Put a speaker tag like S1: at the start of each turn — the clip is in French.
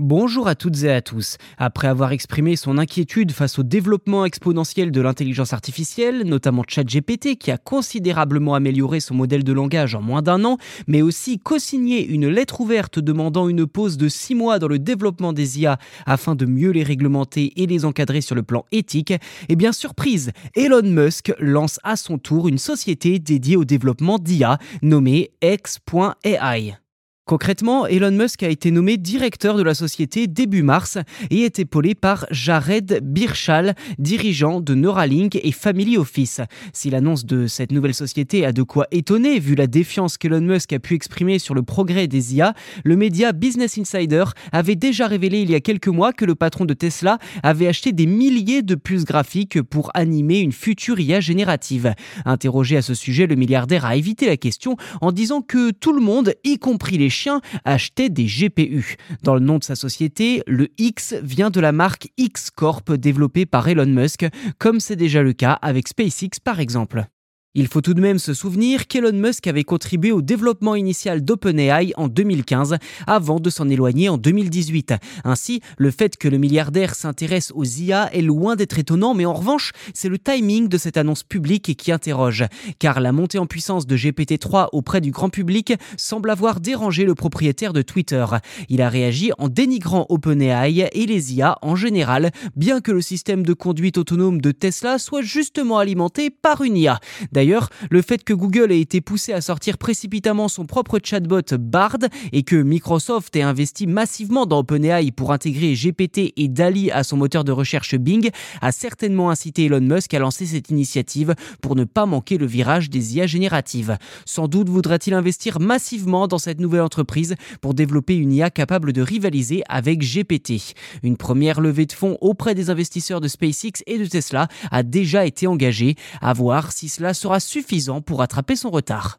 S1: Bonjour à toutes et à tous. Après avoir exprimé son inquiétude face au développement exponentiel de l'intelligence artificielle, notamment ChatGPT qui a considérablement amélioré son modèle de langage en moins d'un an, mais aussi co-signé une lettre ouverte demandant une pause de six mois dans le développement des IA afin de mieux les réglementer et les encadrer sur le plan éthique, eh bien surprise, Elon Musk lance à son tour une société dédiée au développement d'IA nommée X.ai. Concrètement, Elon Musk a été nommé directeur de la société début mars et est épaulé par Jared Birchall, dirigeant de Neuralink et Family Office. Si l'annonce de cette nouvelle société a de quoi étonner vu la défiance qu'Elon Musk a pu exprimer sur le progrès des IA, le média Business Insider avait déjà révélé il y a quelques mois que le patron de Tesla avait acheté des milliers de puces graphiques pour animer une future IA générative. Interrogé à ce sujet, le milliardaire a évité la question en disant que tout le monde, y compris les achetait des GPU. Dans le nom de sa société, le X vient de la marque X Corp développée par Elon Musk, comme c'est déjà le cas avec SpaceX par exemple. Il faut tout de même se souvenir qu'Elon Musk avait contribué au développement initial d'OpenAI en 2015 avant de s'en éloigner en 2018. Ainsi, le fait que le milliardaire s'intéresse aux IA est loin d'être étonnant, mais en revanche, c'est le timing de cette annonce publique qui interroge, car la montée en puissance de GPT-3 auprès du grand public semble avoir dérangé le propriétaire de Twitter. Il a réagi en dénigrant OpenAI et les IA en général, bien que le système de conduite autonome de Tesla soit justement alimenté par une IA. D'ailleurs, le fait que Google ait été poussé à sortir précipitamment son propre chatbot Bard et que Microsoft ait investi massivement dans OpenAI pour intégrer GPT et DALI à son moteur de recherche Bing a certainement incité Elon Musk à lancer cette initiative pour ne pas manquer le virage des IA génératives. Sans doute voudrait-il investir massivement dans cette nouvelle entreprise pour développer une IA capable de rivaliser avec GPT. Une première levée de fonds auprès des investisseurs de SpaceX et de Tesla a déjà été engagée. À voir si cela suffisant pour rattraper son retard.